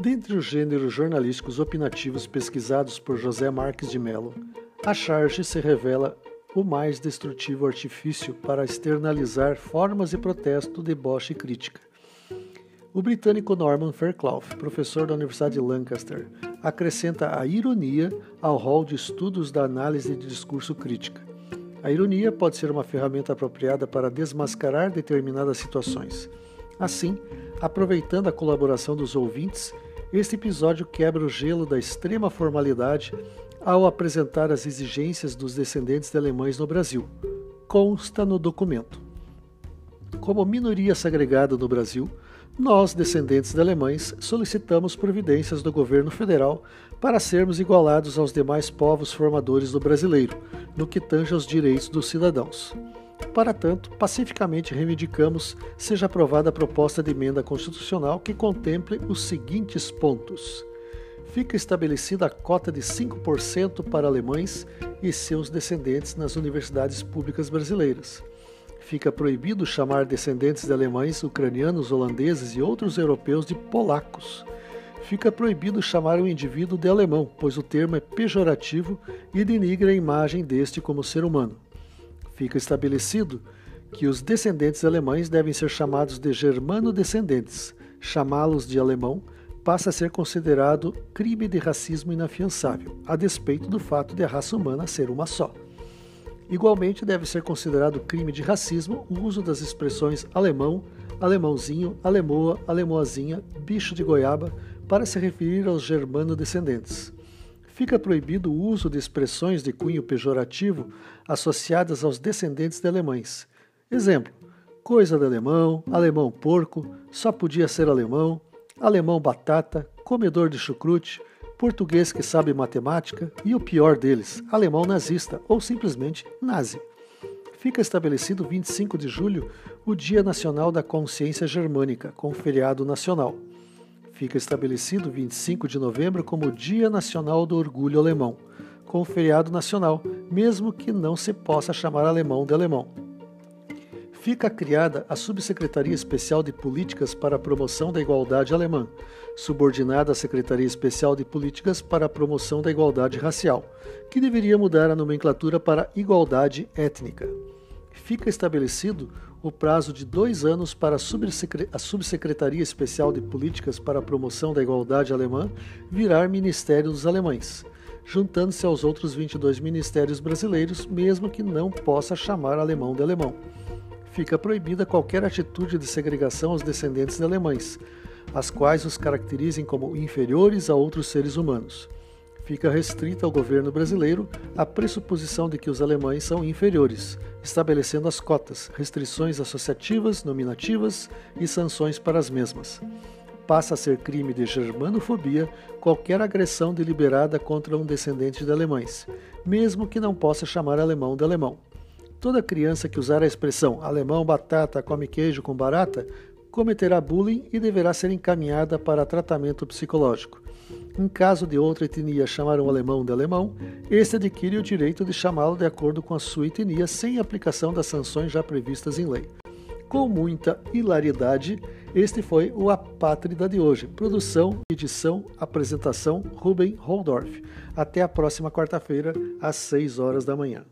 Dentre os gêneros jornalísticos opinativos pesquisados por José Marques de Mello, a charge se revela o mais destrutivo artifício para externalizar formas de protesto, deboche e crítica. O britânico Norman Fairclough, professor da Universidade de Lancaster, acrescenta a ironia ao rol de estudos da análise de discurso crítica. A ironia pode ser uma ferramenta apropriada para desmascarar determinadas situações. Assim, aproveitando a colaboração dos ouvintes, este episódio quebra o gelo da extrema formalidade ao apresentar as exigências dos descendentes de alemães no Brasil. Consta no documento. Como minoria segregada no Brasil, nós, descendentes de alemães, solicitamos providências do governo federal para sermos igualados aos demais povos formadores do brasileiro, no que tange aos direitos dos cidadãos. Para tanto, pacificamente reivindicamos seja aprovada a proposta de emenda constitucional que contemple os seguintes pontos. Fica estabelecida a cota de 5% para alemães e seus descendentes nas universidades públicas brasileiras fica proibido chamar descendentes de alemães, ucranianos, holandeses e outros europeus de polacos. Fica proibido chamar um indivíduo de alemão, pois o termo é pejorativo e denigra a imagem deste como ser humano. Fica estabelecido que os descendentes alemães devem ser chamados de germano-descendentes. Chamá-los de alemão passa a ser considerado crime de racismo inafiançável, a despeito do fato de a raça humana ser uma só. Igualmente, deve ser considerado crime de racismo o uso das expressões alemão, alemãozinho, alemoa, alemoazinha, bicho de goiaba para se referir aos germano-descendentes. Fica proibido o uso de expressões de cunho pejorativo associadas aos descendentes de alemães. Exemplo: coisa de alemão, alemão porco, só podia ser alemão, alemão batata, comedor de chucrute, português que sabe matemática e o pior deles, alemão nazista ou simplesmente nazi. Fica estabelecido 25 de julho o Dia Nacional da Consciência Germânica, com feriado nacional. Fica estabelecido 25 de novembro como Dia Nacional do Orgulho Alemão, com feriado nacional, mesmo que não se possa chamar alemão de alemão fica criada a Subsecretaria Especial de Políticas para a Promoção da Igualdade Alemã, subordinada à Secretaria Especial de Políticas para a Promoção da Igualdade Racial, que deveria mudar a nomenclatura para Igualdade Étnica. Fica estabelecido o prazo de dois anos para a Subsecretaria Especial de Políticas para a Promoção da Igualdade Alemã virar Ministério dos Alemães, juntando-se aos outros 22 ministérios brasileiros, mesmo que não possa chamar alemão de alemão fica proibida qualquer atitude de segregação aos descendentes de alemães, as quais os caracterizem como inferiores a outros seres humanos. Fica restrita ao governo brasileiro a pressuposição de que os alemães são inferiores, estabelecendo as cotas, restrições associativas, nominativas e sanções para as mesmas. Passa a ser crime de germanofobia qualquer agressão deliberada contra um descendente de alemães, mesmo que não possa chamar alemão de alemão. Toda criança que usar a expressão alemão batata come queijo com barata cometerá bullying e deverá ser encaminhada para tratamento psicológico. Em caso de outra etnia chamar um alemão de alemão, este adquire o direito de chamá-lo de acordo com a sua etnia sem aplicação das sanções já previstas em lei. Com muita hilaridade, este foi o Apátrida de hoje. Produção, edição, apresentação, Ruben Holdorf. Até a próxima quarta-feira, às 6 horas da manhã.